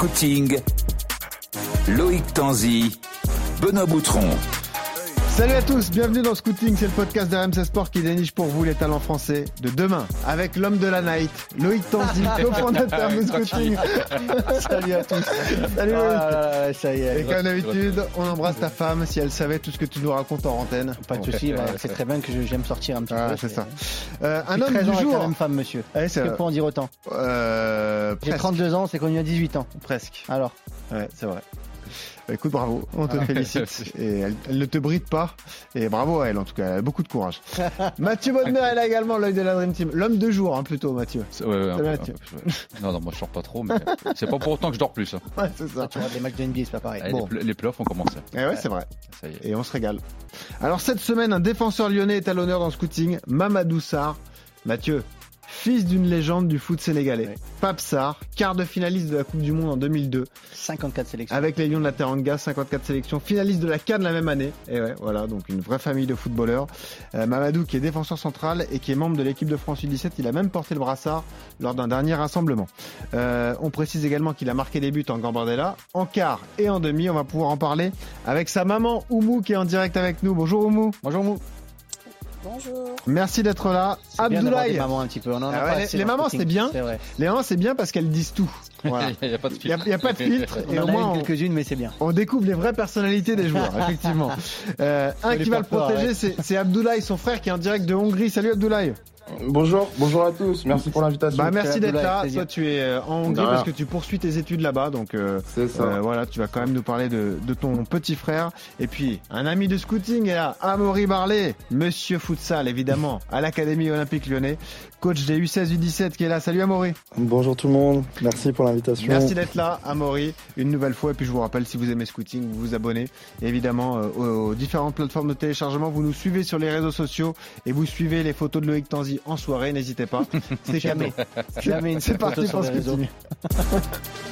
Scouting, Loïc Tanzi, Benoît Boutron. Salut à tous, bienvenue dans Scouting, c'est le podcast d'RMC Sport qui déniche pour vous les talents français de demain avec l'homme de la night, Loïc Tanzi, cofondateur de Scouting. Salut à tous. Salut Loïc. Ah, ça y est. Et comme d'habitude, on embrasse ta femme si elle savait tout ce que tu nous racontes en antenne. Pas de souci, bah, c'est très bien que j'aime sortir un petit Ah, peu. c'est ça. Euh, un homme 13 ans du avec la jour. même femme, monsieur. Ouais, c'est Que pour en dire autant Euh, J'ai presque. 32 ans, c'est connu à 18 ans. Presque. Alors, Ouais, c'est vrai. Bah, écoute, bravo, on te félicite. Et elle, elle ne te bride pas. Et bravo à elle, en tout cas, elle a beaucoup de courage. Mathieu Bodmer est là également, l'œil de la Dream Team. L'homme de jour, hein, plutôt, Mathieu. Ouais, ouais, peu, peu. Non, non, moi je sors pas trop, mais c'est pas pour autant que je dors plus. hein. Ouais, c'est ça. tu regardes les matchs de NBA, c'est pas pareil. Allez, Bon. les, pla- les playoffs ont commencé. Et ouais, c'est vrai. Ça y est. Et on se régale. Alors, cette semaine, un défenseur lyonnais est à l'honneur dans le scouting, Mamadou Sarr. Mathieu, fils d'une légende du foot sénégalais. Ouais. Pape Sarr, quart de finaliste de la Coupe du Monde en 2002. 54 sélections. Avec les Lions de la Teranga, 54 sélections, finaliste de la CAN la même année. Et ouais, voilà, donc une vraie famille de footballeurs. Euh, Mamadou qui est défenseur central et qui est membre de l'équipe de France U17, il a même porté le brassard lors d'un dernier rassemblement. Euh, on précise également qu'il a marqué des buts en Gambardella, en quart et en demi. On va pouvoir en parler avec sa maman Oumou qui est en direct avec nous. Bonjour Oumou. Bonjour Mou. Bonjour. Merci d'être là. Abdoulaye. mamans un petit peu. On en a Ah ouais, les mamans, c'est bien. Les mamans c'est bien parce qu'elles disent tout. Voilà. Il n'y a pas de filtre. il y a pas de filtre On et en au moins quelques-unes, mais c'est bien. On découvre les vraies personnalités des joueurs, effectivement. Euh, un les qui va le protéger, ouais. c'est c'est Abdoulaye, son frère, qui est en direct de Hongrie. Salut Abdoulaye. Bonjour, bonjour à tous, merci pour l'invitation. Bah, merci d'être là. Toi, tu es euh, en Hongrie rien. parce que tu poursuis tes études là-bas. Donc, euh, ça. euh, voilà, tu vas quand même nous parler de, de ton petit frère. Et puis, un ami de scouting est là, Amaury Barlet, monsieur futsal, évidemment, à l'Académie Olympique Lyonnais, coach des U16, U17 qui est là. Salut Amaury. Bonjour tout le monde, merci pour l'invitation. Merci d'être là, Amaury, une nouvelle fois. Et puis je vous rappelle, si vous aimez Scouting, vous vous abonnez Et évidemment euh, aux, aux différentes plateformes de téléchargement. Vous nous suivez sur les réseaux sociaux et vous suivez les photos de Loïc Tanzi en soirée. N'hésitez pas. C'est. Jamais une C'est parti sur pour. Scouting.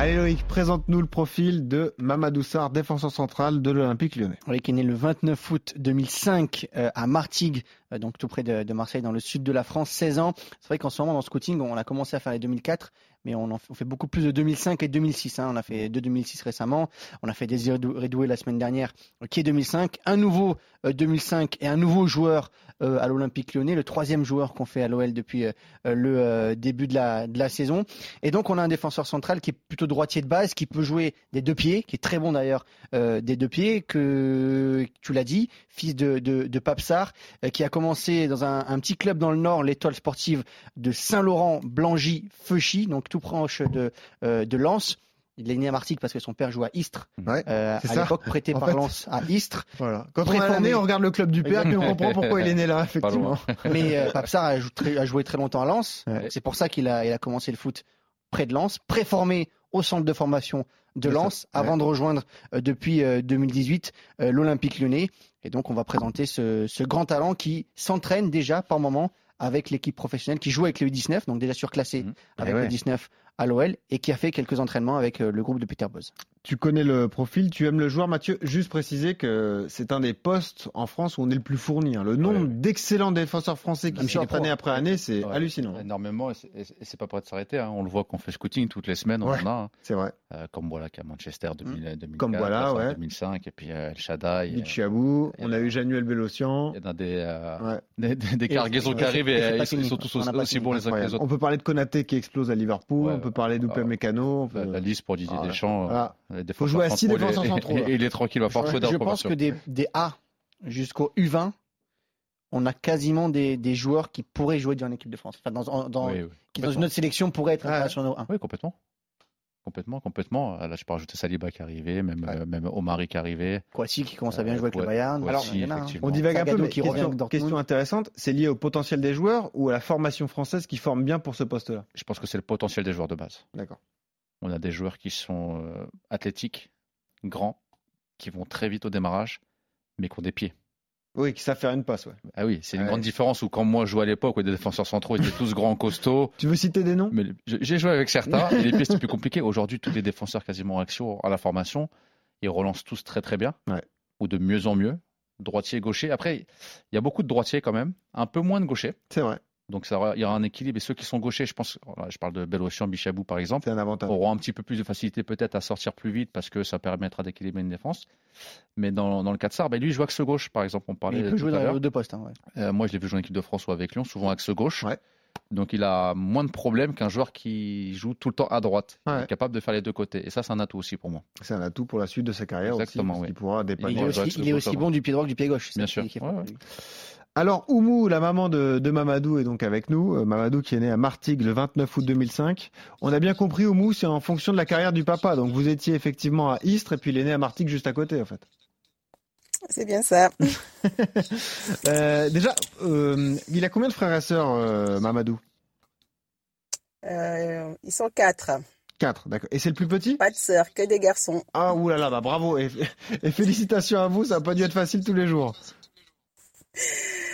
Allez Loïc, présente-nous le profil de Mamadou Sarr, défenseur central de l'Olympique lyonnais. Oui, qui est né le 29 août 2005 euh, à Martigues, euh, donc tout près de, Marseille, dans le sud de la France, 16 ans. C'est vrai qu'en ce moment, dans le scouting, on a commencé à faire les 2004, mais on, fait, beaucoup plus de 2005 et 2006. hein. On a fait deux 2006 récemment. On a fait Désiré Redou- Redoué la semaine dernière, euh, qui est 2005. Un nouveau euh, 2005 et un nouveau joueur à l'Olympique lyonnais, le troisième joueur qu'on fait à l'OL depuis euh, euh, le euh, début de la, de la saison. Et donc, on a un défenseur central qui est plutôt droitier de base, qui peut jouer des deux pieds, qui est très bon d'ailleurs euh, des deux pieds, que tu l'as dit, fils de, de, de Pape Sarr, euh, qui a commencé dans un, un petit club dans le Nord, l'étoile sportive de Saint-Laurent-Blangy-Feuchy, donc tout proche de, euh, de Lens. Il est né à Martigues parce que son père jouait à Istres, Ouais. euh, à l'époque prêté En par fait. Lens à Istres. Voilà. Quand on a Préformé. l'année, on regarde le club du père et on comprend pourquoi il est né là, effectivement. Mais euh, a, jou- très- a joué très longtemps à Lens. Ouais. C'est pour ça qu'il a, il a commencé le foot près de Lens, préformé au centre de formation de ça. Lens, avant de rejoindre euh, depuis euh, 2018 euh, l'Olympique lyonnais. Et donc, on va présenter ce, ce grand talent qui s'entraîne déjà par moment avec l'équipe professionnelle, qui joue avec le U19, donc déjà surclassé Mhm. avec Eh ouais. le 19 à l'OL, et qui a fait quelques entraînements avec euh, le groupe de Peter Bosz. Tu connais le profil, tu aimes le joueur, Mathieu. Juste préciser que c'est un des postes en France où on est le plus fourni. hein. Le nombre Ouais, d'excellents défenseurs français qui sortent année après année, c'est Ouais. hallucinant. Énormément, et c'est- et pas prêt de s'arrêter. hein. On le voit qu'on fait scouting toutes les semaines, on Ouais. en a. hein. C'est vrai. Euh, comme voilà, qu'à Manchester 2000, 2004, Comme voilà, ouais. 2005, et puis euh, El Shaddai. Nick euh, Chiabou, et on a euh, eu Januel Bélocian. Il y en a des, euh, Ouais. des, des- des Et cargaisons qui arrivent et euh, pas ils, sont tous aussi fini. bons les uns que les autres. On peut parler de Konaté qui explose à Liverpool, on peut parler d'Oupé. Mécano. La, liste pour Didier. Deschamps. Les Faut jouer à six centraux, défenseurs et- centraux. Et, et il est tranquille, il va falloir Je pense que des, des A jusqu'au U20, on a quasiment des, des joueurs qui pourraient jouer dans l'équipe de France. Enfin, dans, dans- Oui, oui. qui, dans une autre sélection, pourraient être Ouais. internationaux 1. Oui, complètement. Complètement, complètement. Là, je peux rajouter Saliba qui est arrivé, même, Ouais. euh, même Omari qui est arrivé. Kouassi qui commence à bien Euh, jouer avec le Bayern. Kouassi, Alors, il y en a, hein. effectivement. On divague un peu, mais qui question intéressante, c'est lié au potentiel des joueurs ou à la formation française qui forme bien pour ce poste-là? Je pense que c'est le potentiel des joueurs de base. D'accord. On a des joueurs qui sont euh, athlétiques, grands, qui vont très vite au démarrage, mais qui ont des pieds. Oui, qui savent faire une passe, ouais. Ah oui, c'est une Ouais. grande différence où quand moi je jouais à l'époque, où des défenseurs centraux étaient tous grands, costauds. Tu veux citer des noms? Mais j'ai joué avec certains, et les pieds c'était plus compliqué. Aujourd'hui, tous les défenseurs quasiment en action à la formation, ils relancent tous très très bien, Ouais. ou de mieux en mieux. Droitier, gaucher. Après, il y a beaucoup de droitiers quand même, un peu moins de gauchers. C'est vrai. Donc ça, il y aura un équilibre. Et ceux qui sont gauchers, je pense, je parle de Belocian, Bichabou par exemple, C'est un avantage. auront un petit peu plus de facilité peut-être à sortir plus vite parce que ça permettra d'équilibrer une défense. Mais dans, dans le cas de Sarr, ben lui, il joue axe gauche, par exemple. On parlait Il peut tout jouer dans les deux postes. hein, ouais. Euh, moi, je l'ai vu jouer en équipe de France ou avec Lyon, souvent axe gauche. Ouais. Donc il a moins de problèmes qu'un joueur qui joue tout le temps à droite. Il est capable de faire les deux côtés. Et ça, c'est un atout aussi pour moi. C'est un atout pour la suite de sa carrière Exactement, aussi. parce oui. qu'il pourra Il dépanner. est Ouais, aussi, il est aussi bon du pied droit que du pied gauche. Bien sûr. Alors, Oumou, la maman de, de Mamadou, est donc avec nous. Euh, Mamadou qui est né à Martigues le 29 août 2005. On a bien compris, Oumou, c'est en fonction de la carrière du papa. Donc, vous étiez effectivement à Istres et puis il est né à Martigues juste à côté, en fait. C'est bien ça. Euh, déjà, euh, il a combien de frères et sœurs, euh, Mamadou? Ils sont quatre. Quatre, d'accord. Et c'est le plus petit? Pas de sœurs, que des garçons. Ah, oulala, bah bravo. Et, et félicitations à vous, ça n'a pas dû être facile tous les jours.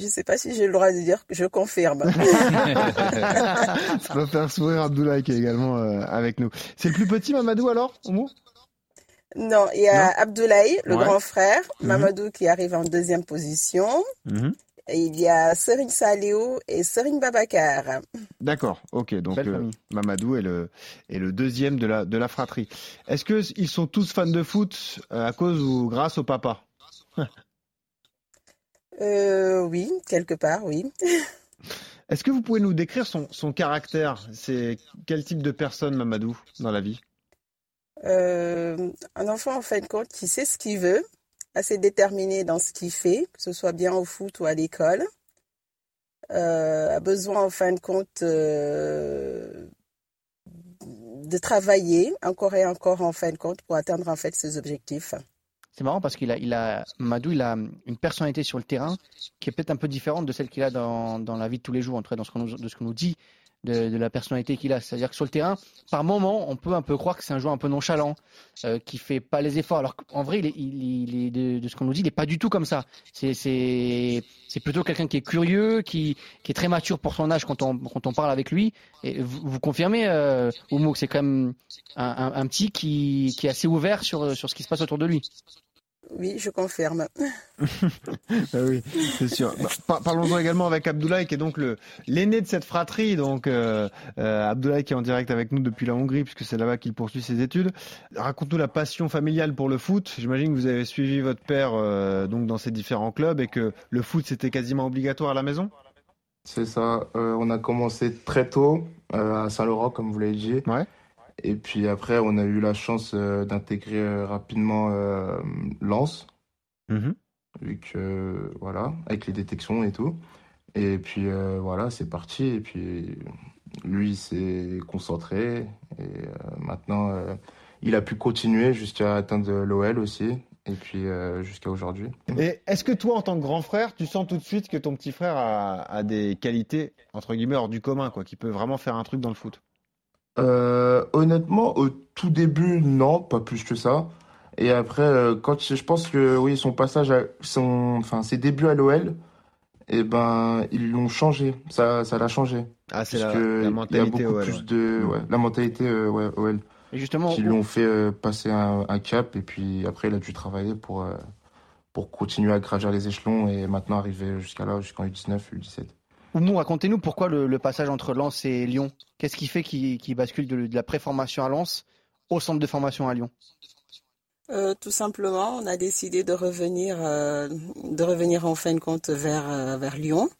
Je sais pas si j'ai le droit de dire que je confirme. ça va faire sourire Abdoulaye qui est également euh, avec nous. C'est le plus petit, Mamadou, alors, Oumou non, il y a Abdoulaye, le Ouais. grand frère, Mhm. Mamadou qui arrive en deuxième position. Mhm. Et il y a Serine Saléo et Serine Babacar. D'accord, ok. Donc euh. Mamadou est le, est le deuxième de la, de la fratrie. Est-ce qu'ils sont tous fans de foot euh, à cause ou grâce au papa? Euh, oui, quelque part, oui. Est-ce que vous pouvez nous décrire son, son caractère? C'est quel type de personne, Mamadou, dans la vie? Euh, un enfant, en fin de compte, qui sait ce qu'il veut, assez déterminé dans ce qu'il fait, que ce soit bien au foot ou à l'école, euh, a besoin, en fin de compte, euh, de travailler encore et encore, en fin de compte, pour atteindre, en fait, ses objectifs. C'est marrant parce qu'il a, il a, Madou, il a une personnalité sur le terrain qui est peut-être un peu différente de celle qu'il a dans, dans la vie de tous les jours, en tout cas dans ce qu'on nous, de nous dit de, la personnalité qu'il a. C'est-à-dire que sur le terrain, par moment, on peut un peu croire que c'est un joueur un peu nonchalant, euh, qui fait pas les efforts. Alors qu'en vrai, de, ce qu'on nous dit, il n'est pas du tout comme ça. C'est, plutôt quelqu'un qui est curieux, qui, qui est très mature pour son âge quand on, quand on parle avec lui. Et vous, confirmez, euh, que c'est quand même un, un, un petit qui, qui est assez ouvert sur, sur ce qui se passe autour de lui? Oui, je confirme. Ah oui, c'est sûr. Bah, par- Parlons-en également avec Abdoulaye, qui est donc le l'aîné de cette fratrie. Donc euh, euh, Abdoulaye qui est en direct avec nous depuis la Hongrie, puisque c'est là-bas qu'il poursuit ses études. Raconte-nous la passion familiale pour le foot. J'imagine que vous avez suivi votre père euh, donc dans ces différents clubs et que le foot c'était quasiment obligatoire à la maison? C'est ça. Euh, on a commencé très tôt euh, à Saint-Laurent, comme vous l'avez dit. Ouais. Et puis après, on a eu la chance euh, d'intégrer euh, rapidement euh, Lens, vu que, voilà, avec les détections et tout. Et puis voilà, c'est parti. Et puis lui, il s'est concentré. Et maintenant, il a pu continuer jusqu'à atteindre l'OL aussi. Et puis euh, jusqu'à aujourd'hui. Et est-ce que toi, en tant que grand frère, tu sens tout de suite que ton petit frère a, a des qualités entre guillemets hors du commun, quoi, qui peut vraiment faire un truc dans le foot? Euh, honnêtement, au tout début, non, pas plus que ça. Et après, euh, quand je pense que oui, son passage, à, son, enfin ses débuts à l'OL, eh ben, ils l'ont changé. Ça, ça l'a changé. Ah, c'est la, la il y a mentalité beaucoup OL, plus ouais. de, ouais, la mentalité euh, ouais, OL, Et justement, qui l'ont fait euh, passer un, un cap. Et puis après, il a dû travailler pour pour continuer à gravir les échelons et maintenant arriver jusqu'à là, jusqu'en U19, U17. Oumou, racontez-nous pourquoi le, passage entre Lens et Lyon. Qu'est-ce qui fait qu'il bascule de, la préformation à Lens au centre de formation à Lyon? Euh, tout simplement, on a décidé de revenir, euh, de revenir en fin de compte vers, euh, Lyon,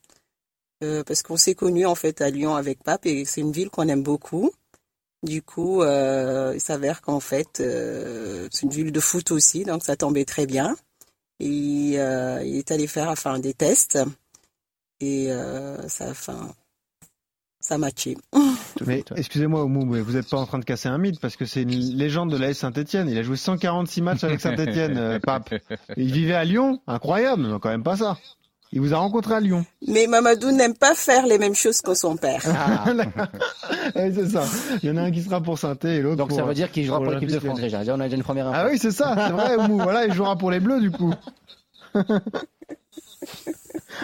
parce qu'on s'est connus en fait à Lyon avec Pape et c'est une ville qu'on aime beaucoup. Du coup, il s'avère qu'en fait, c'est une ville de foot aussi, donc ça tombait très bien. Il est allé faire enfin des tests et euh, ça, enfin, ça a matché. Mais excusez-moi, Oumou, mais vous n'êtes pas en train de casser un mythe parce que c'est une légende de l'AS Saint-Etienne. Il a joué 146 matchs avec Saint-Etienne, euh, Pape. Il vivait à Lyon, incroyable, mais quand même pas ça. Il vous a rencontré à Lyon. Mais Mamadou n'aime pas faire les mêmes choses que son père. Ah, c'est ça. Il y en a un qui sera pour saint et l'autre Donc pour... ça veut dire qu'il jouera pour pour l'équipe de France déjà. On a déjà une première info. Ah oui, c'est ça, c'est vrai, Oumou. Voilà, il jouera pour les Bleus, du coup.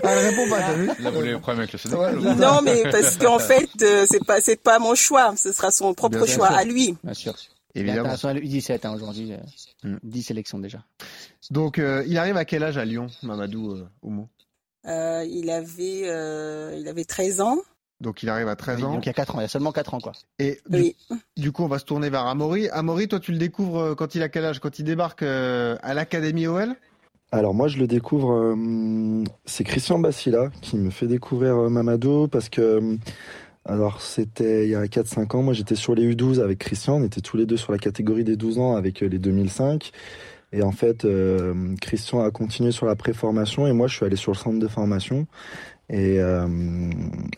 Ah, elle répond pas, t'as vu Là, vous avez le problème avec le Sénégal. Non, mais parce qu'en fait, euh, c'est pas c'est pas mon choix, ce sera son propre Bien choix à lui. Bien sûr. Il est Évidemment. international U17 hein, aujourd'hui. euh, Mm. 10 sélections déjà. Donc, euh, il arrive à quel âge à Lyon, Mamadou euh, Oumou il, avait, il avait 13 ans. Donc il arrive à 13 ans. Donc il y a 4 ans, il y a seulement 4 ans quoi. Et du, coup on va se tourner vers Amaury. Amaury, toi tu le découvres quand il a quel âge? Quand il débarque à l'Académie OL alors moi je le découvre, c'est Christian Bassila qui me fait découvrir Mamadou parce que alors c'était il y a 4-5 ans, moi j'étais sur les U12 avec Christian, on était tous les deux sur la catégorie des 12 ans avec euh, les 2005. Et en fait, euh, Christian a continué sur la préformation et moi je suis allé sur le centre de formation. Et euh,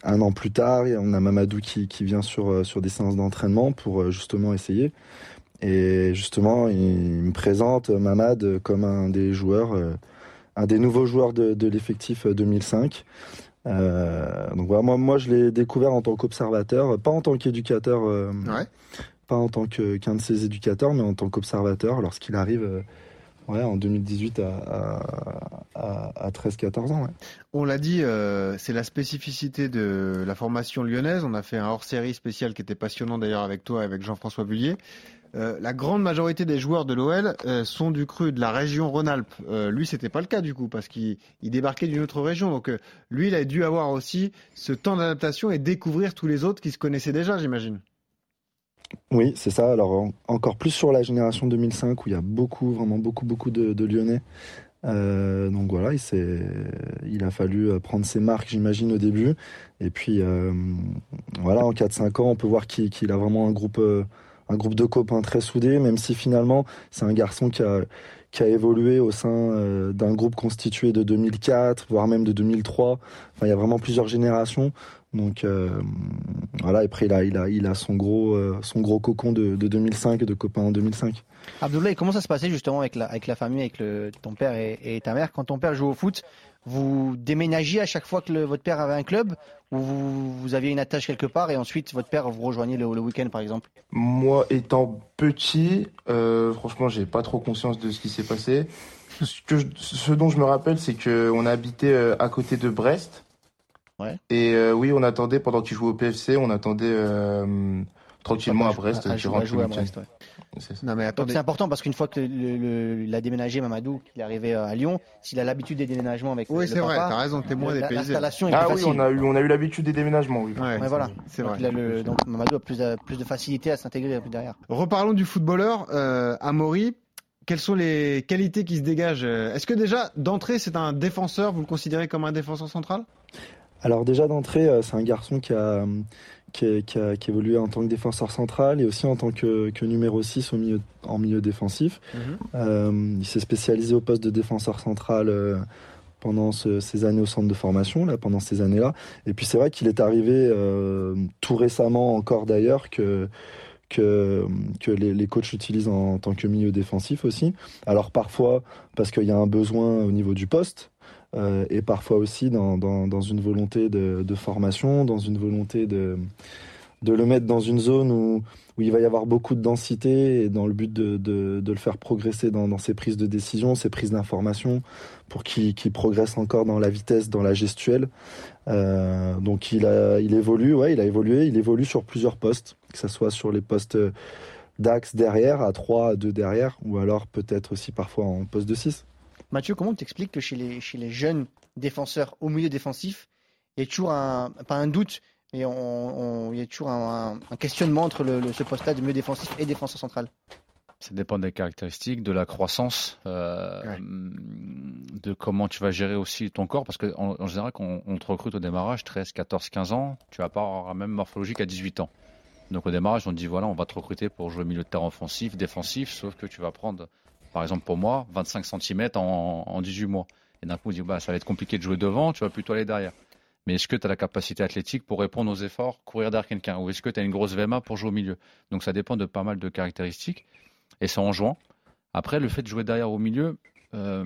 un an plus tard, on a Mamadou qui, qui vient sur, sur des séances d'entraînement pour justement essayer. Et justement, il me présente Mamad comme un des joueurs, un des nouveaux joueurs de, de l'effectif 2005. Euh, donc voilà, moi, moi je l'ai découvert en tant qu'observateur, pas en tant qu'éducateur, euh, pas en tant qu'un de ses éducateurs, mais en tant qu'observateur lorsqu'il arrive euh, ouais, en 2018 à, à, à 13-14 ans. Ouais. On l'a dit, c'est la spécificité de la formation lyonnaise. On a fait un hors-série spécial qui était passionnant d'ailleurs avec toi, avec Jean-François Bullier. Euh, la grande majorité des joueurs de l'OL euh, sont du cru de la région Rhône-Alpes. Euh, lui, c'était pas le cas du coup parce qu'il débarquait d'une autre région. Donc lui, il a dû avoir aussi ce temps d'adaptation et découvrir tous les autres qui se connaissaient déjà, j'imagine. Oui, c'est ça. Alors encore plus sur la génération 2005 où il y a beaucoup, vraiment beaucoup, beaucoup de, Lyonnais. donc voilà, il, il a fallu prendre ses marques, j'imagine, au début. Et puis voilà, en 4-5 ans, on peut voir qu'il a vraiment un groupe un groupe de copains très soudés, même si finalement c'est un garçon qui a, qui a évolué au sein euh, d'un groupe constitué de 2004, voire même de 2003. Enfin, il y a vraiment plusieurs générations. Donc euh, voilà, et après il a, il a, il a son gros, euh, son gros cocon de, de 2005, de copains en 2005. Abdoulaye, comment ça se passait justement avec la, avec la famille, avec le, ton père et, et ta mère? Quand ton père joue au foot, vous déménagiez à chaque fois que votre père avait un club ou vous, aviez une attache quelque part et ensuite votre père vous rejoignait le, week-end par exemple? Moi étant petit, euh, franchement j'ai pas trop conscience de ce qui s'est passé. Ce, que ce dont je me rappelle c'est qu'on habitait euh, à côté de Brest. Ouais. Et euh, oui on attendait pendant qu'il jouait au PFC, on attendait euh, tranquillement à, Brest. À, à, Brest c'est important parce qu'une fois que il a déménagé Mamadou, qu'il est arrivé euh, à Lyon, s'il a l'habitude des déménagements avec oui, c'est vrai, t'as raison, t'es moins dépaysé. Ah oui, on a eu, on a eu l'habitude des déménagements, oui. voilà. C'est vrai. donc Mamadou a plus de, plus de facilité à s'intégrer derrière. Reparlons du footballeur, euh, Amaury. Quelles sont les qualités qui se dégagent Est-ce que déjà d'entrée c'est un défenseur Vous le considérez comme un défenseur central? Alors déjà d'entrée, euh, c'est un garçon qui a qui, qui, a, qui, évolué en tant que défenseur central et aussi en tant que, que numéro 6 au milieu, en milieu défensif. Mhm. Euh, il s'est spécialisé au poste de défenseur central euh, pendant ce, ces années au centre de formation, là, pendant ces années-là. Et puis c'est vrai qu'il est arrivé euh, tout récemment encore d'ailleurs que que, que les, les, coachs utilisent en, en, tant que milieu défensif aussi. Alors parfois parce qu'il y a un besoin au niveau du poste, euh, et parfois aussi dans, dans, dans une volonté de, formation, dans une volonté de, de le mettre dans une zone où, où il va y avoir beaucoup de densité et dans le but de, de, de le faire progresser dans, dans, ses prises de décision, ses prises d'information, pour qu'il progresse encore dans la vitesse, dans la gestuelle. Euh, donc il, a, il évolue, ouais, il a évolué, il évolue sur plusieurs postes, que ce soit sur les postes d'axe derrière, à 3, à 2 derrière, ou alors peut-être aussi parfois en poste de 6. Mathieu, comment tu expliques que chez les, chez les jeunes défenseurs au milieu défensif, il y a toujours un, pas un doute, mais on, il y a toujours un, questionnement entre le, ce poste-là de milieu défensif et défenseur central? Ça dépend des caractéristiques, de la croissance, euh, de comment tu vas gérer aussi ton corps. Parce qu'en en, général, quand on, te recrute au démarrage, 13, 14, 15 ans, tu vas pas avoir la même morphologie qu'à 18 ans. Donc au démarrage, on te dit voilà, on va te recruter pour jouer milieu de terrain offensif, défensif, sauf que tu vas prendre par exemple pour moi, 25 cm en, en 18 mois. Et d'un coup, on dit, bah, ça va être compliqué de jouer devant, tu vas plutôt aller derrière. Mais est-ce que tu as la capacité athlétique pour répondre aux efforts, courir derrière quelqu'un? Ou est-ce que tu as une grosse VMA pour jouer au milieu? Donc ça dépend de pas mal de caractéristiques. Et c'est en jouant. Après, le fait de jouer derrière au milieu, euh,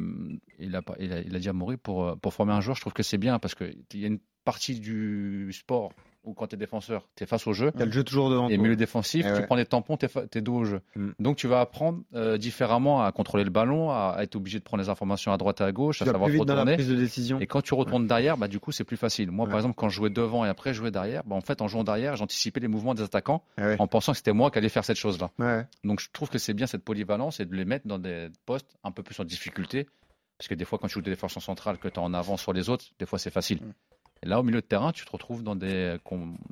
il, a, dit à Maury pour, pour former un joueur, je trouve que c'est bien parce qu'il y a une partie du sport ou quand tu es défenseur, tu es face au jeu. Tu le jeu toujours devant Et milieu défensif, eh tu prends des tampons, tu es, dos au jeu. Mm. Donc tu vas apprendre euh, différemment à contrôler le ballon, à, être obligé de prendre les informations à droite et à gauche, à savoir prise de décision. Et quand tu retournes derrière, bah, du coup, c'est plus facile. Moi, par exemple, quand je jouais devant et après je jouais derrière, bah, en fait, en jouant derrière, j'anticipais les mouvements des attaquants eh en pensant que c'était moi qui allais faire cette chose-là. Donc je trouve que c'est bien cette polyvalence et de les mettre dans des postes un peu plus en difficulté Parce que des fois, quand tu joues des défenseurs centrales, que tu es en avant sur les autres, des fois c'est facile. Et là, au milieu de terrain, tu te retrouves dans des,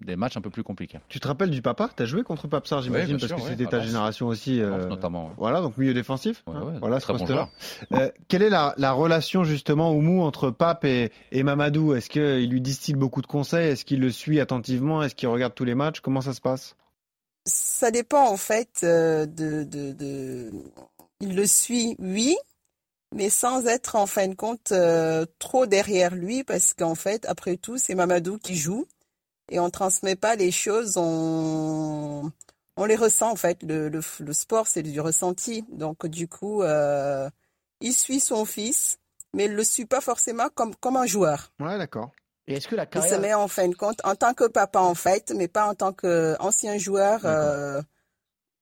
des matchs un peu plus compliqués. Tu te rappelles du papa? Tu as joué contre Papsar, j'imagine, parce que c'était ta génération aussi. Euh, notamment. Voilà, donc milieu défensif. Hein, voilà, ce poste-là. Euh, quelle est la, la, relation, justement, Oumou, entre Pape et, et Mamadou? Est-ce qu'il lui distille beaucoup de conseils? Est-ce qu'il le suit attentivement? Est-ce qu'il regarde tous les matchs? Comment ça se passe? Ça dépend, en fait, euh, de, de, de... Il le suit, oui, mais sans être en fin de compte euh, trop derrière lui, parce qu'en fait, après tout, c'est Mamadou qui joue et on transmet pas les choses, on, on les ressent en fait. Le, le, sport, c'est du ressenti, donc du coup, euh, il suit son fils, mais il le suit pas forcément comme comme un joueur. Ouais, d'accord. Et est-ce que la carrière... Il se met en fin de compte en tant que papa en fait, mais pas en tant qu'ancien joueur. Euh,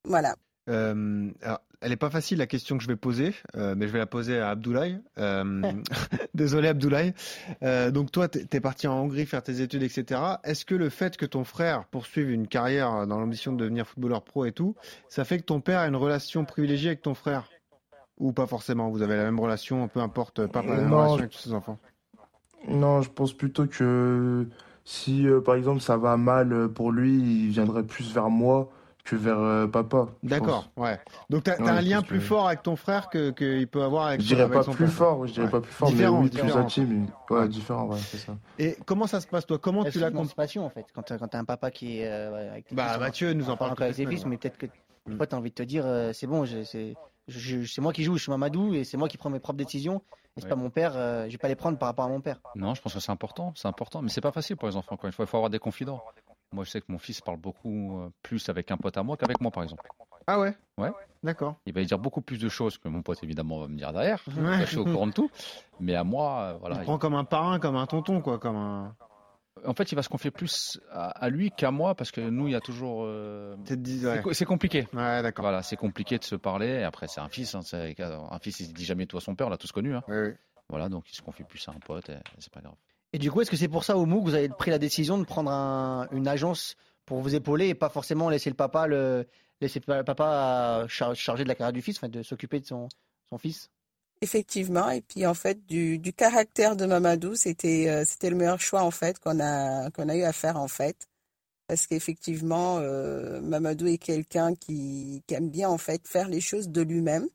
voilà. alors, elle n'est pas facile la question que je vais poser, euh, mais je vais la poser à Abdoulaye. Euh, désolé Abdoulaye. Euh, donc toi, tu es parti en Hongrie faire tes études, etc. Est-ce que le fait que ton frère poursuive une carrière dans l'ambition de devenir footballeur pro et tout, ça fait que ton père a une relation privilégiée avec ton frère? Ou pas forcément Vous avez la même relation, peu importe, pas la même relation avec tous ses enfants? Non, je pense plutôt que si par exemple ça va mal pour lui, il viendrait plus vers moi vers euh, papa. D'accord, ouais. Donc tu as, un lien plus fort avec ton frère que qu'il peut avoir avec. Je dirais pas plus fort, je dirais pas plus fort, différent, mais oui, différent. plus intime. Ouais, différent, ouais, c'est ça. Et comment ça se passe toi? Comment tu l'as passion en fait quand tu as un papa qui est euh, avec Bah Mathieu nous en parle avec ses fils, mais peut-être que toi tu as envie de te dire euh, c'est bon, c'est c'est moi qui joue, je suis Mamadou et c'est moi qui prends mes propres décisions. Et c'est pas mon père, je vais pas les prendre par rapport à mon père. Non, je pense que c'est important, c'est important, mais c'est pas facile pour les enfants. Quoi. Il faut avoir des confidents. Moi, je sais que mon fils parle beaucoup euh, plus avec un pote à moi qu'avec moi, par exemple. Ah ouais? Ouais. D'accord. Il va dire beaucoup plus de choses que mon pote, évidemment, va me dire derrière. Je suis au courant de tout. Mais à moi, euh, voilà. Il prend comme un parrain, comme un tonton, quoi. Comme un... En fait, il va se confier plus à, lui qu'à moi parce que nous, il y a toujours. Euh, c'est compliqué. Ouais, d'accord. Voilà, c'est compliqué de se parler. Et après, c'est un fils. Hein, un fils, il ne dit jamais tout à son père. On l'a tous connu. Hein. Oui. Voilà, donc il se confie plus à un pote. Et, c'est pas grave. Et du coup, est-ce que c'est pour ça, au MOOC, que vous avez pris la décision de prendre une agence pour vous épauler et pas forcément laisser le papa le charger de la carrière du fils, de s'occuper de son, fils? Effectivement, et puis en fait du, caractère de Mamadou, c'était euh, c'était le meilleur choix en fait qu'on a a eu à faire en fait, parce qu'effectivement euh, Mamadou est quelqu'un qui, qui aime bien en fait faire les choses de lui-même,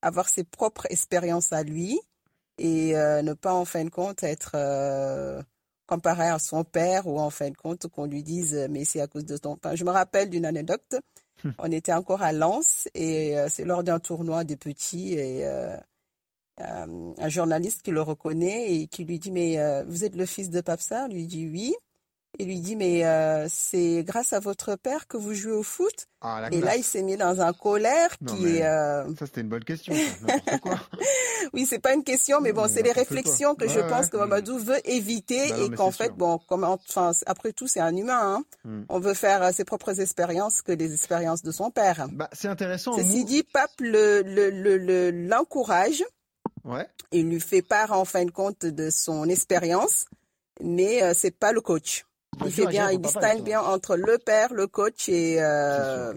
avoir ses propres expériences à lui et euh, ne pas en fin de compte être comparé à son père ou en fin de compte qu'on lui dise euh, mais c'est à cause de ton père. Je me rappelle d'une anecdote. Hmm. On était encore à Lens et euh, c'est lors d'un tournoi des petits et euh, un journaliste qui le reconnaît et qui lui dit mais vous êtes le fils de Papsa? Lui dit oui. Il lui dit mais euh, c'est grâce à votre père que vous jouez au foot? Ah, Et là il s'est mis dans un colère qui est. Euh, ça c'était une bonne question. quoi. oui c'est pas une question mais bon c'est les réflexions que je pense que Mamadou veut éviter bah et qu'en fait bon comme enfin après tout c'est un humain. Hein. Hmm. On veut faire euh, ses propres expériences que les expériences de son père. Bah, c'est intéressant. Ceci dit Pape le l'encourage. Le, ouais. Il lui fait part en fin de compte de son expérience mais c'est pas le coach. Il fait bien, il distingue bien entre le père, le coach et euh,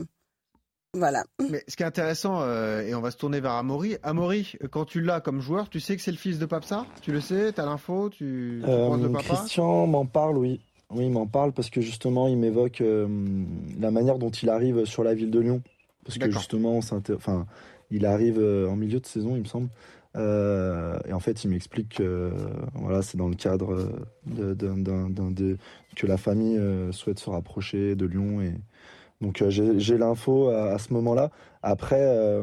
voilà. Mais ce qui est intéressant, euh, et on va se tourner vers Amaury. Amaury, quand tu l'as comme joueur, tu sais que c'est le fils de Papsa Tu le sais? Tu as l'info? Tu, tu euh, papa Christian m'en parle, oui. Oui, il m'en parle parce que justement, il m'évoque la manière dont il arrive sur la ville de Lyon. Parce que justement, enfin, il arrive en milieu de saison, il me semble. Euh, et en fait, il m'explique que voilà, c'est dans le cadre de, que la famille euh, souhaite se rapprocher de Lyon. Et donc, euh, j'ai l'info à, ce moment-là. Après,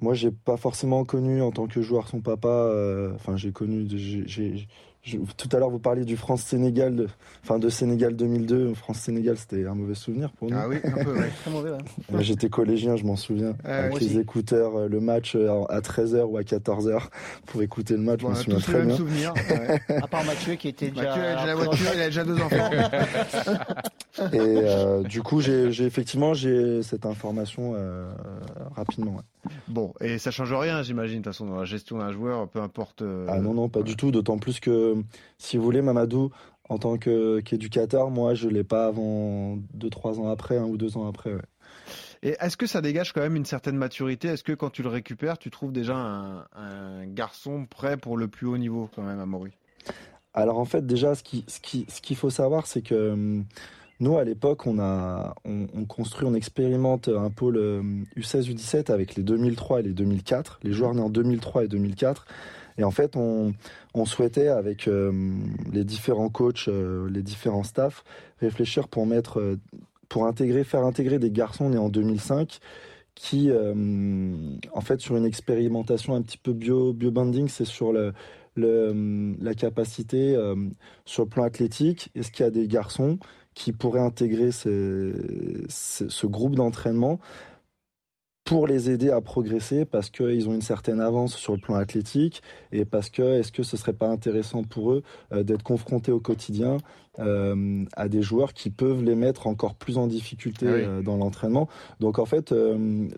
moi, j'ai pas forcément connu en tant que joueur son papa. Enfin, j'ai connu, tout à l'heure, vous parliez du France-Sénégal, de, enfin de Sénégal 2002. France-Sénégal, c'était un mauvais souvenir pour nous. Ah oui, un peu, Très mauvais, J'étais collégien, je m'en souviens. avec les écouteurs, euh, le match euh, à 13h ou à 14h pour écouter le match, je m'en souviens très bien. Souvenir, à part Mathieu qui était déjà. Mathieu a déjà la voiture, il a déjà deux enfants. Et euh, du coup, j'ai effectivement j'ai cette information rapidement. Bon, et ça change rien, j'imagine, de toute façon, dans la gestion d'un joueur, peu importe. Ah non, non, pas du tout, d'autant plus que si vous voulez, Mamadou, en tant qu'éducateur, moi, je ne l'ai pas avant 2-3 ans après, un ou deux ans après. Et est-ce que ça dégage quand même une certaine maturité? Est-ce que quand tu le récupères, tu trouves déjà un, garçon prêt pour le plus haut niveau quand même, Amaury Alors en fait, déjà, ce qu'il ce qui, ce qu'il faut savoir, c'est que hum, nous, à l'époque, on, a, on, construit, on expérimente un pôle U16, U17 avec les 2003 et les 2004, les joueurs nés en 2003 et 2004. Et en fait, on, souhaitait, avec euh, les différents coachs, euh, les différents staffs, réfléchir pour mettre, euh, pour intégrer, faire intégrer des garçons nés en 2005 qui, en fait, sur une expérimentation un petit peu bio, bio-banding, c'est sur la capacité sur le plan athlétique. Est-ce qu'il y a des garçons qui pourraient intégrer ce groupe d'entraînement? Pour les aider à progresser parce qu'ils ont une certaine avance sur le plan athlétique et parce que est-ce que ce serait pas intéressant pour eux euh, d'être confrontés au quotidien euh, à des joueurs qui peuvent les mettre encore plus en difficulté ah euh, dans l'entraînement? Donc en fait,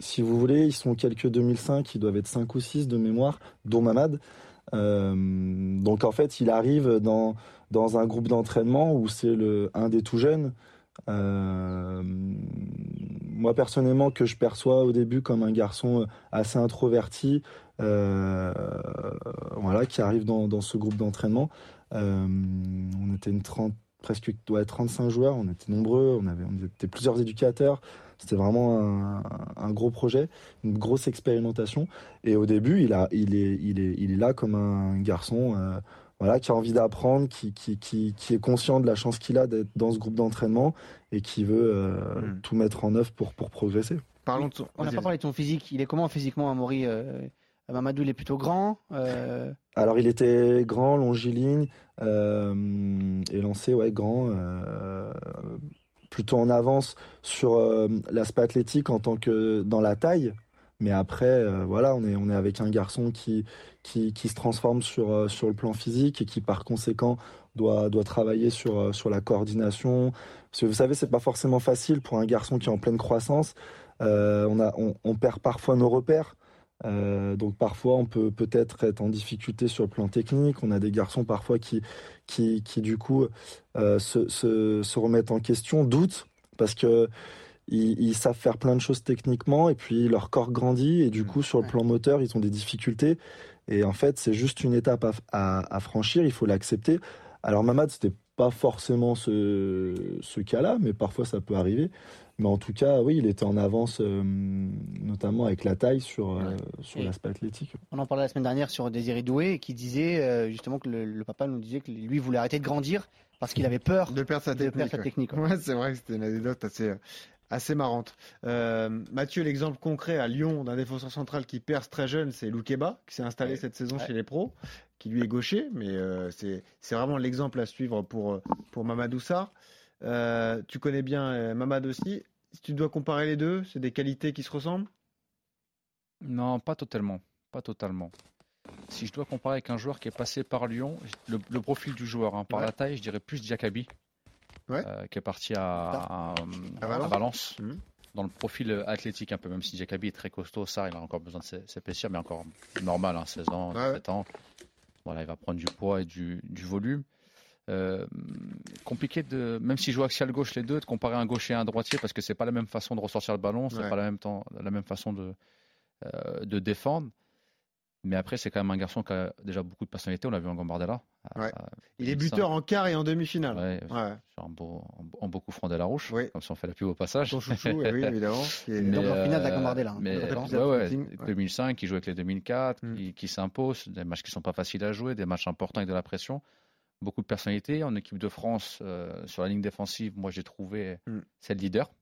si vous voulez, ils sont quelques 2005, ils doivent être 5 ou 6 de mémoire, dont Mamad. donc en fait, il arrive dans, dans un groupe d'entraînement où c'est le un des tout jeunes. Euh, moi personnellement que je perçois au début comme un garçon assez introverti, euh, voilà, qui arrive dans, ce groupe d'entraînement. Euh, on était une 30, presque ouais, 35 joueurs, on était nombreux, on avait, était plusieurs éducateurs. C'était vraiment un, gros projet, une grosse expérimentation. Et au début, il est là comme un garçon voilà, qui a envie d'apprendre, qui, qui, qui, qui, est conscient de la chance qu'il a d'être dans ce groupe d'entraînement et qui veut euh, hmm. tout mettre en œuvre pour, pour progresser. Parlons On n'a pas parlé de ton physique. Il est comment physiquement, Amaury euh, Mamadou, il est plutôt grand euh... Alors, il était grand, longiligne, euh, et lancé, ouais, grand, euh, plutôt en avance sur l'aspect athlétique en tant que dans la taille. Mais après, euh, voilà, on est, on est avec un garçon qui, qui, qui se transforme sur, euh, sur le plan physique et qui, par conséquent, doit, doit travailler sur, euh, sur la coordination. Parce que vous savez, c'est pas forcément facile pour un garçon qui est en pleine croissance. on, a, on, perd parfois nos repères. donc parfois on peut peut-être être en difficulté sur le plan technique. On a des garçons parfois qui, qui, qui du coup se, se, se remettent en question, doutent, parce que ils, savent faire plein de choses techniquement et puis leur corps grandit et du mmh. coup sur le plan moteur ils ont des difficultés et en fait c'est juste une étape à, franchir, il faut l'accepter. Alors Mamad c'était pas forcément ce, ce cas-là, mais parfois ça peut arriver. Mais en tout cas, oui, il était en avance, euh, notamment avec la taille sur, euh, sur l'aspect athlétique. On en parlait la semaine dernière sur Désiré Doué, qui disait euh, justement que le, papa nous disait que lui voulait arrêter de grandir parce qu'il avait peur de perdre sa technique. Ouais, c'est vrai que c'était une anecdote assez, assez marrante. Euh, Mathieu, l'exemple concret à Lyon d'un défenseur central qui perce très jeune, c'est Loukeba, qui s'est installé cette saison chez les pros, qui lui est gaucher, mais euh, c'est vraiment l'exemple à suivre pour, pour Mamadou Sarr. Euh, tu connais bien Mamad aussi. Si tu dois comparer les deux, c'est des qualités qui se ressemblent? Non, pas totalement. Pas totalement. Si je dois comparer avec un joueur qui est passé par Lyon, le, profil du joueur, hein, par la taille, je dirais plus Diakabi. Euh, qui est parti à, Valence. Mhm. Dans le profil athlétique un peu, même si Jacobi est très costaud, ça, il a encore besoin de s'épaissir, mais encore normal, 16 hein, ans, 17 ans. Voilà, il va prendre du poids et du, volume. Euh, compliqué de, même si je joue axial gauche les deux, de comparer un gaucher et un droitier parce que c'est pas la même façon de ressortir le ballon, c'est pas la même temps, la même façon de, euh, de défendre. Mais après, c'est quand même un garçon qui a déjà beaucoup de personnalité. On l'a vu en Gambardella. Il est buteur en quart et en demi-finale. Ouais, ouais. En, beau, en, beau coup la rouge. Comme si on fait la pub au passage. Ton chouchou, oui, évidemment. Qui est... Mais, finale de la euh, Gambardella. Hein, mais, ouais, 2005, qui joue avec les 2004, mm. qui, qui s'impose. Des matchs qui sont pas faciles à jouer, des matchs importants avec de la pression. Beaucoup de personnalité. En équipe de France, euh, sur la ligne défensive, moi j'ai trouvé mm. c'est le leader.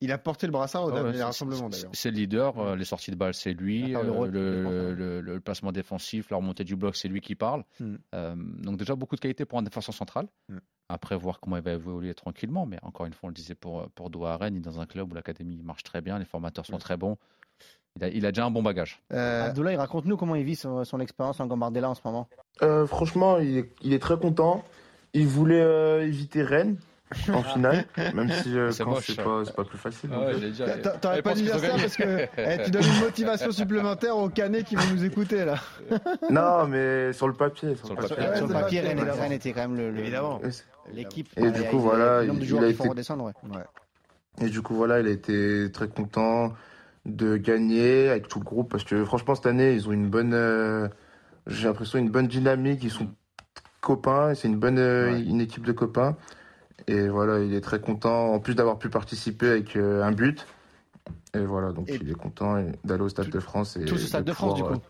Il a porté le brassard au dernier rassemblement d'ailleurs. C'est le leader, euh, les sorties de balles c'est lui, euh, le, placement défensif, la remontée du bloc c'est lui qui parle. Hmm. Euh, donc déjà beaucoup de qualité pour un défenseur central. Hmm. Après voir comment il va évoluer tranquillement, mais encore une fois on le disait pour, pour Doha Rennes, il est dans un club où l'académie marche très bien, les formateurs sont hmm. très bons. Il a, il a, déjà un bon bagage. Abdoulaye, raconte-nous comment il vit son, expérience en Gambardella en ce moment. franchement, il est, il est, très content. Il voulait éviter Rennes en finale, même si euh, c'est pas, pas, plus facile. Ah T'aurais pas dû dire ça parce que eh, tu donnes une motivation supplémentaire aux canets qui vont nous écouter là. non, mais sur le papier. Sur, le papier, sur le papier Rennes, était quand même le, évidemment l'équipe. Et du coup, voilà, il, a été, redescendre, ouais. Et du coup, voilà, il a été très content de gagner avec tout le groupe parce que franchement, cette année, ils ont une bonne, euh, j'ai l'impression, une bonne dynamique. Ils sont copains, c'est une bonne euh, une équipe de copains. Et voilà, il est très content, en plus d'avoir pu participer avec euh, un but. Et voilà, donc il est content d'aller au Stade de France. Et tout au Stade de, France, du coup.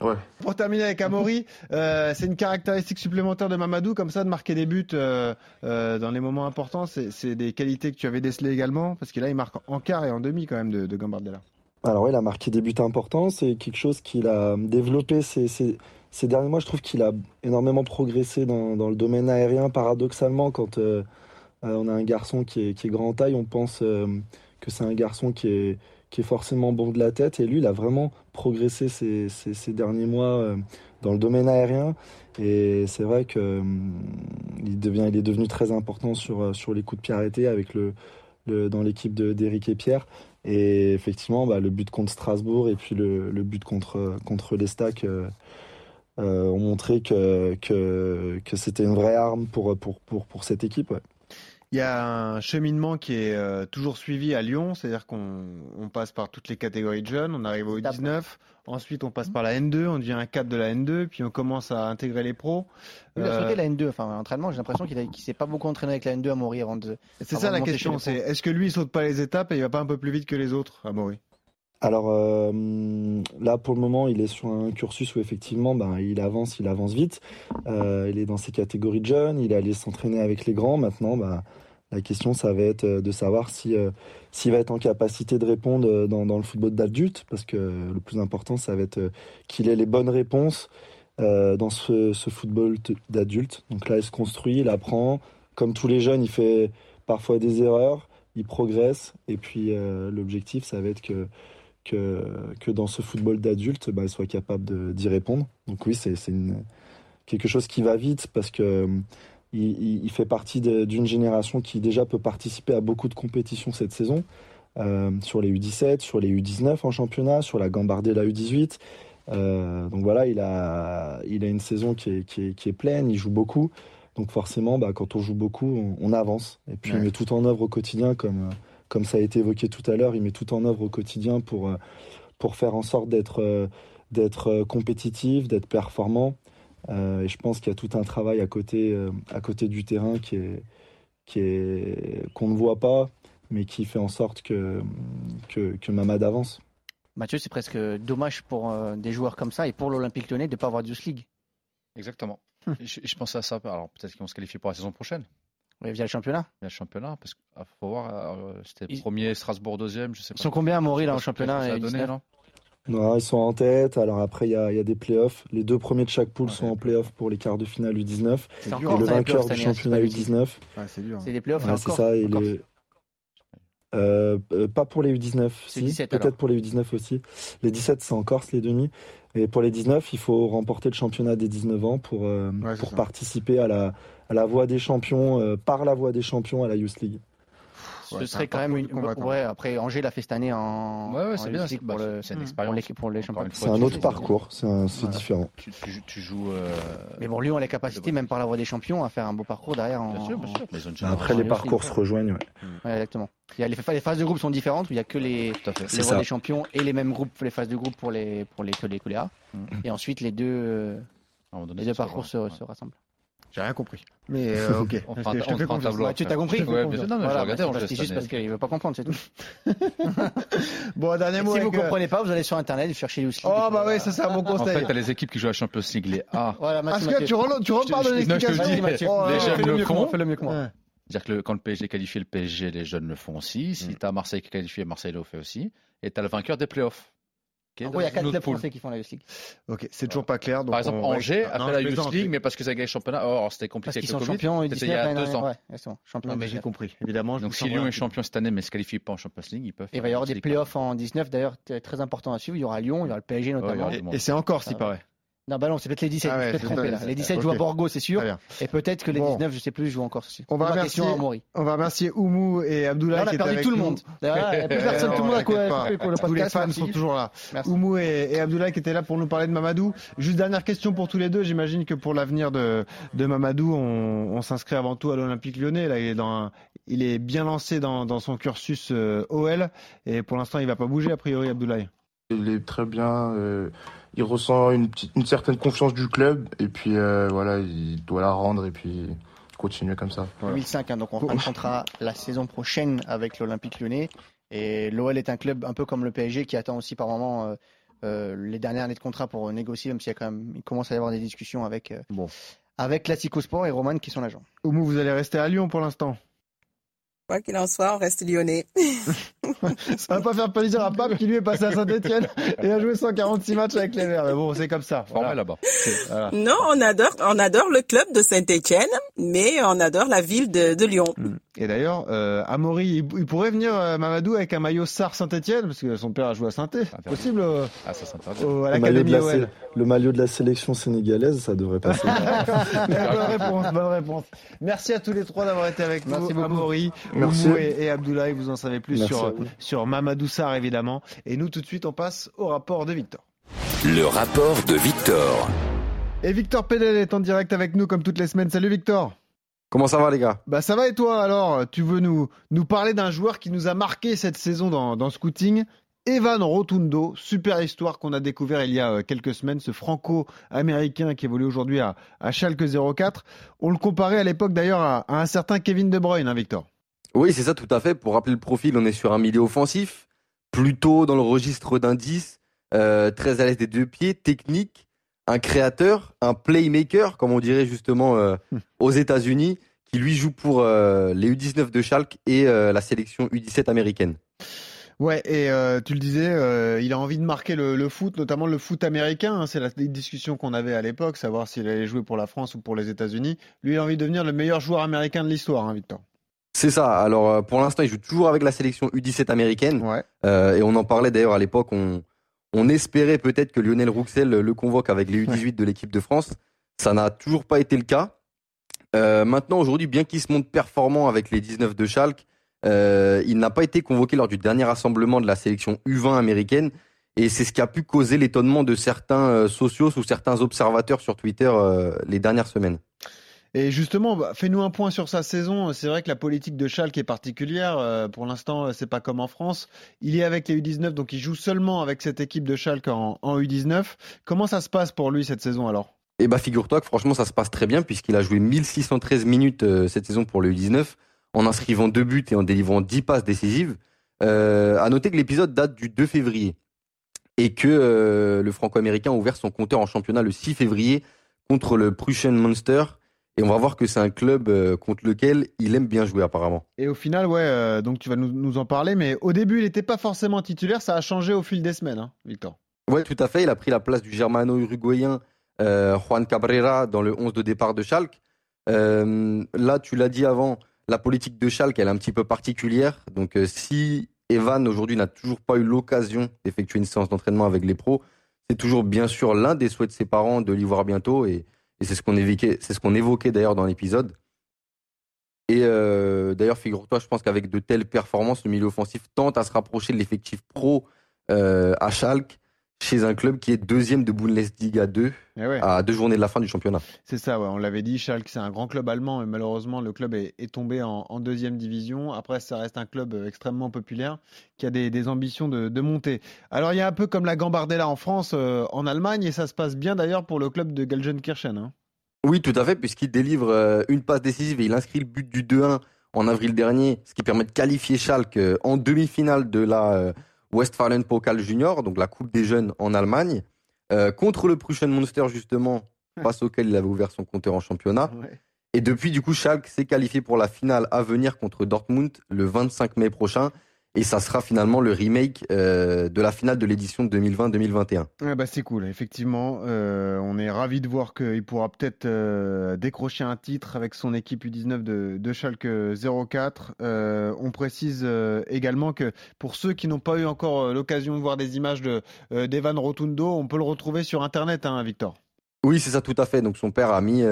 Ouais. Pour terminer avec Amaury, euh, c'est une caractéristique supplémentaire de Mamadou, comme ça, de marquer des buts euh, euh, dans les moments importants. C'est des qualités que tu avais décelées également, parce que là, il marque en quart et en demi quand même de, de Gambardella. Alors, oui, il a marqué des buts importants. C'est quelque chose qu'il a développé ces, ces, derniers mois. Je trouve qu'il a énormément progressé dans, le domaine aérien. Paradoxalement, quand on a un garçon qui est, qui est grand taille, on pense que c'est un garçon qui est forcément bon de la tête. Et lui, il a vraiment progressé ces, derniers mois euh, dans le domaine aérien. Et c'est vrai qu'il il est devenu très important sur, euh, les coups de pied arrêtés avec dans l'équipe d'Éric et Pierre. Et effectivement, bah, le but contre Strasbourg et puis le, le but contre, contre les Stacks euh, ont montré que, que, que c'était une vraie arme pour, pour, pour, pour cette équipe. Ouais. Il y a un cheminement qui est euh, toujours suivi à Lyon, c'est-à-dire qu'on on passe par toutes les catégories de jeunes, on arrive au 19, ensuite on passe par la N2, on devient un cadre de la N2, puis on commence à intégrer les pros. Il a sauté la N2, enfin entraînement, j'ai l'impression qu'il ne s'est pas beaucoup entraîné avec la N2 à mourir avant de. C'est ça la question, c'est est-ce que lui il saute pas les étapes et il va pas un peu plus vite que les autres à mourir alors euh, là, pour le moment, il est sur un cursus où effectivement, ben, il avance, il avance vite. Euh, il est dans ces catégories de jeunes, il est allé s'entraîner avec les grands. Maintenant, ben, la question, ça va être euh, de savoir si s'il va être en capacité de répondre dans, dans le football d'adulte, parce que le plus important, ça va être qu'il ait les bonnes réponses dans ce, ce football d'adulte. Donc là, il se construit, il apprend. Comme tous les jeunes, il fait parfois des erreurs, il progresse. Et puis l'objectif, ça va être que, que, que dans ce football d'adulte, bah, il soit capable d'y répondre. Donc oui, c'est quelque chose qui va vite parce que il, fait partie d'une génération qui déjà peut participer à beaucoup de compétitions cette saison, euh, sur les U17, sur les U19 en championnat, sur la Gambardée, la U18. Euh, donc voilà, il a, il a une saison qui est, qui, est, pleine, il joue beaucoup. Donc forcément, bah, quand on joue beaucoup, on, avance. Et puis il met tout en œuvre au quotidien, comme, comme ça a été évoqué tout à l'heure, il met tout en œuvre au quotidien pour, pour faire en sorte d'être d'être compétitif, d'être performant. Euh, et je pense qu'il y a tout un travail à côté, euh, à côté du terrain qui est, qui est, qu'on ne voit pas, mais qui fait en sorte que, que, que Mamad avance. Mathieu, c'est presque dommage pour euh, des joueurs comme ça et pour l'Olympique lyonnais de ne pas avoir de Youth League. Exactement. Hum. je, je, pensais à ça. Alors peut-être qu'ils vont se qualifier pour la saison prochaine. Oui, via le championnat. Via le championnat, parce qu'il ah, faut voir, c'était premier, Strasbourg deuxième, je sais pas. Ils sont combien à Maury là en championnat non, ils sont en tête. Alors après, il y a, y a, des playoffs. Les deux premiers de chaque poule sont en playoff pour les quarts de finale U19. Et le vainqueur du championnat U19. c'est dur. Hein. C'est des playoffs. c'est ça. Et les... euh, pas pour les U19. Si, peut-être pour les U19 aussi. Les 17, c'est en Corse, les demi. Et pour les 19, il faut remporter le championnat des 19 ans pour, euh, pour participer à la, à la voie des champions, euh, par la voie des champions à la Youth League ce serait quand même une. Ouais, après, Angers l'a fait cette année en. Ouais, ouais c'est bien. Pour le... C'est une expérience. Pour les champions. C'est un autre parcours, c'est différent. Tu, tu, joues. Euh... Mais bon, Lyon a la capacité, même par la voie des champions, à faire un beau parcours derrière. En... Bien sûr, bien sûr. Après, les parcours se rejoignent. Ouais, exactement. Il y a les, les, phases de groupe sont différentes, il n'y a que les, les voies des champions et les mêmes groupes, les phases de groupe pour les pour les, les, les A. Mm. Et ensuite, les deux, les deux parcours se, se rassemblent. J'ai rien compris. Mais euh, ok. on fera, je un tableau. tu t'as compris ouais, bien sûr, non, mais voilà, je regardais C'est juste parce qu'il veut pas comprendre, c'est tout. bon, dernier mot. Si vous ne comprenez pas, vous allez sur internet et cherchez Youth Oh bah oui, ça c'est un bon conseil. En fait, t'as les équipes qui jouent à Champions League, les A. Voilà, Parce que tu, tu repars de l'explication. Les jeunes le font. Fais-le mieux que moi. C'est-à-dire que quand le PSG qualifie le PSG, les jeunes le font aussi. Si mm. t'as Marseille qui qualifie, Marseille le fait aussi. Et t'as le vainqueur des playoffs. Okay, il y a quatre clubs français qui font la Youth League. Ok, c'est toujours pas clair. Donc Par exemple, Angers a fait la Youth League, mais parce que ça a gagné le championnat. Oh, c'était compliqué parce qu'ils sont champions il y a deux ans. Ouais, champion mais j'ai compris. Évidemment. Donc si Lyon est champion cette année, mais ne se qualifie pas en Champions League, ils peuvent. Et il va y avoir des playoffs en 19. D'ailleurs, très important à suivre. Il y aura Lyon, il y aura le PSG notamment. Et c'est encore, s'il paraît. Non, bah non, c'est peut-être les 17. Ah trompé, là. Les 17 jouent à Borgo, c'est sûr. Et peut-être que les 19, je sais plus, jouent encore. On va, remercier, on va remercier Oumou et Abdoulaye. on a perdu tout le monde. Il n'y a plus personne, tout le monde a quoi pour le Tous les fans sont toujours là. Oumou et, Abdoulaye qui étaient là pour nous parler de Mamadou. Juste dernière question pour tous les deux. J'imagine que pour l'avenir de, de Mamadou, on, on s'inscrit avant tout à l'Olympique lyonnais. Là, il est dans un, il est bien lancé dans, son cursus OL et pour l'instant, il va pas bouger a priori, Abdoulaye. Il est très bien. Il ressent une, une, certaine confiance du club et puis voilà, il doit la rendre et puis continuer comme ça. 2005, hein, donc on rencontrera la saison prochaine avec l'Olympique lyonnais. Et l'OL est un club un peu comme le PSG qui attend aussi par moment euh, euh, les dernières années de contrat pour négocier, même s'il y a quand même, il commence à y avoir des discussions avec, euh, bon. avec Classico Sport et Roman qui sont l'agent. Oumou, vous allez rester à Lyon pour l'instant? Quoi qu'il en soit, on reste lyonnais. ça va pas faire plaisir à Pape qui lui est passé à Saint-Etienne et a joué 146 matchs avec les Verts. Mais bon, c'est comme ça. Voilà. là-bas. Non, on adore, on adore le club de Saint-Etienne, mais on adore la ville de, de Lyon. Hmm. Et d'ailleurs, euh, Amaury, il, pourrait venir euh, Mamadou avec un maillot Sar Saint-Etienne parce que son père a joué à saint C'est possible euh, ah, ça à l'académie Le maillot de la sélection sénégalaise, ça devrait passer. bonne réponse, bonne réponse. Merci à tous les trois d'avoir été avec Merci nous, Amaury, Merci. Et, et, Abdoulaye. Vous en savez plus sur, sur Mamadou Sarr, évidemment. Et nous, tout de suite, on passe au rapport de Victor. Le rapport de Victor. Et Victor Pédel est en direct avec nous comme toutes les semaines. Salut Victor. Comment ça va les gars? Bah ça va et toi alors? Tu veux nous, nous parler d'un joueur qui nous a marqué cette saison dans, dans Scouting? Evan Rotundo, super histoire qu'on a découvert il y a euh, quelques semaines, ce franco-américain qui évolue aujourd'hui à, à Schalke 04. On le comparait à l'époque d'ailleurs à, un certain Kevin De Bruyne, hein, Victor? Oui, c'est ça tout à fait. Pour rappeler le profil, on est sur un milieu offensif, plutôt dans le registre 10, euh, très à l'aise des deux pieds, technique, un créateur, un playmaker, comme on dirait justement euh, hmm. aux États-Unis, qui lui joue pour euh, les U19 de Schalke et la sélection U17 américaine. Ouais, et tu le disais, il a envie de marquer le, foot, notamment le foot américain. Hein. c'est la discussion qu'on avait à l'époque, savoir s'il allait jouer pour la France ou pour les États-Unis. Lui, il a envie de devenir le meilleur joueur américain de l'histoire, hein, Victor. C'est ça. Alors, pour l'instant, il joue toujours avec la sélection U17 américaine. Ouais. et on en parlait d'ailleurs à l'époque. On, on espérait peut-être que Lionel Rouxel le convoque avec les U18 de l'équipe de France. Ça n'a toujours pas été le cas. Euh, maintenant, aujourd'hui, bien qu'il se montre performant avec les 19 de Schalke, euh, il n'a pas été convoqué lors du dernier rassemblement de la sélection U20 américaine. Et c'est ce qui a pu causer l'étonnement de certains euh, socios ou certains observateurs sur Twitter les dernières semaines. Et justement, bah, fais-nous un point sur sa saison. C'est vrai que la politique de Schalke est particulière. Euh, pour l'instant, euh, c'est pas comme en France. Il est avec les U19, donc il joue seulement avec cette équipe de Schalke en, U19. Comment ça se passe pour lui cette saison alors? Eh bah, figure-toi que franchement, ça se passe très bien puisqu'il a joué 1613 minutes euh, cette saison pour le U19 en inscrivant deux buts et en délivrant 10 passes décisives. À noter que l'épisode date du 2 février et que le Franco-américain a ouvert son compteur en championnat le 6 février contre le Prussian Monster. Et on va voir que c'est un club euh, contre lequel il aime bien jouer apparemment. Et au final, ouais, euh, donc tu vas nous, en parler, mais au début, il n'était pas forcément titulaire, ça a changé au fil des semaines, hein, Victor. Ouais, tout à fait. Il a pris la place du germano-uruguayen euh, Juan Cabrera dans le 11 de départ de Schalke. là, tu l'as dit avant, la politique de Schalke, elle est un petit peu particulière. Donc, si Evan aujourd'hui n'a toujours pas eu l'occasion d'effectuer une séance d'entraînement avec les pros, c'est toujours bien sûr l'un des souhaits de ses parents de l'y voir bientôt et et c'est ce qu'on évoquait, d'ailleurs dans l'épisode. Et euh, d'ailleurs, figure-toi, je pense qu'avec de telles performances, le milieu offensif tente à se rapprocher de l'effectif pro euh, à Schalke chez un club qui est deuxième de Bundesliga 2 eh à deux journées de la fin du championnat. C'est ça, ouais, on l'avait dit, Schalke c'est un grand club allemand et malheureusement le club est, tombé en, deuxième division. Après ça reste un club extrêmement populaire qui a des, ambitions de, de, monter. Alors il y a un peu comme la Gambardella en France, euh, en Allemagne et ça se passe bien d'ailleurs pour le club de Gelsenkirchen. Hein. Oui, tout à fait, puisqu'il délivre euh, une passe décisive et il inscrit le but du 2-1 en avril dernier, ce qui permet de qualifier Schalke euh, en demi-finale de la Westfalen Pokal Junior, donc la Coupe des jeunes en Allemagne, euh, contre le Prussian Monster justement, face auquel il avait ouvert son compteur en championnat. Et depuis, du coup, Schalke s'est qualifié pour la finale à venir contre Dortmund le 25 mai prochain. Et ça sera finalement le remake euh, de la finale de l'édition 2020-2021. bah c'est cool, effectivement. Euh, on est ravi de voir qu'il pourra peut-être euh, décrocher un titre avec son équipe U19 de, de Schalke 04. on précise également que pour ceux qui n'ont pas eu encore l'occasion de voir des images de d'Evan Rotundo, on peut le retrouver sur Internet, hein, Victor. Oui, c'est ça tout à fait. Donc son père a mis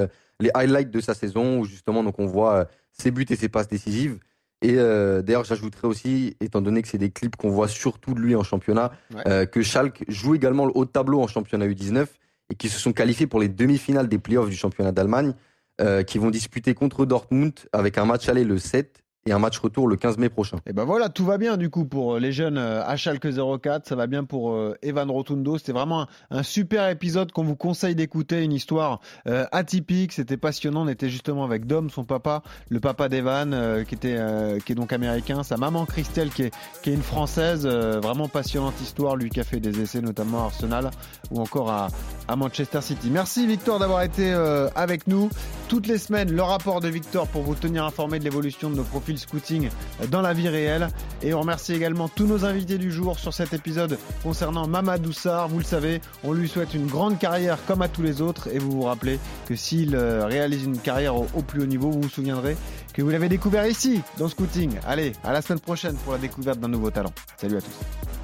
les highlights de sa saison où justement donc on voit ses buts et ses passes décisives. Et euh, d'ailleurs, j'ajouterais aussi, étant donné que c'est des clips qu'on voit surtout de lui en championnat, euh, que Schalke joue également le haut de tableau en championnat U19 et qui se sont qualifiés pour les demi-finales des playoffs du championnat d'Allemagne, euh, qui vont disputer contre Dortmund avec un match aller le 7 et un match retour le 15 mai prochain. Et ben voilà, tout va bien du coup pour les jeunes à Schalke 04, ça va bien pour Evan Rotundo. C'était vraiment un, super épisode qu'on vous conseille d'écouter, une histoire atypique, c'était passionnant. On était justement avec Dom, son papa, le papa d'Evan, qui était qui est donc américain, sa maman Christelle qui est qui est une française, vraiment passionnante histoire, lui qui a fait des essais notamment à Arsenal ou encore à, à Manchester City. Merci Victor d'avoir été avec nous toutes les semaines. Le rapport de Victor pour vous tenir informé de l'évolution de nos profils scouting dans la vie réelle. Et on remercie également tous nos invités du jour sur cet épisode concernant Mamadou Sarr. Vous le savez, on lui souhaite une grande carrière comme à tous les autres. Et vous vous rappelez que s'il euh, réalise une carrière au, au plus haut niveau, vous vous souviendrez que vous l'avez découvert ici, dans Scouting. Allez, à la semaine prochaine pour la découverte d'un nouveau talent. Salut à tous.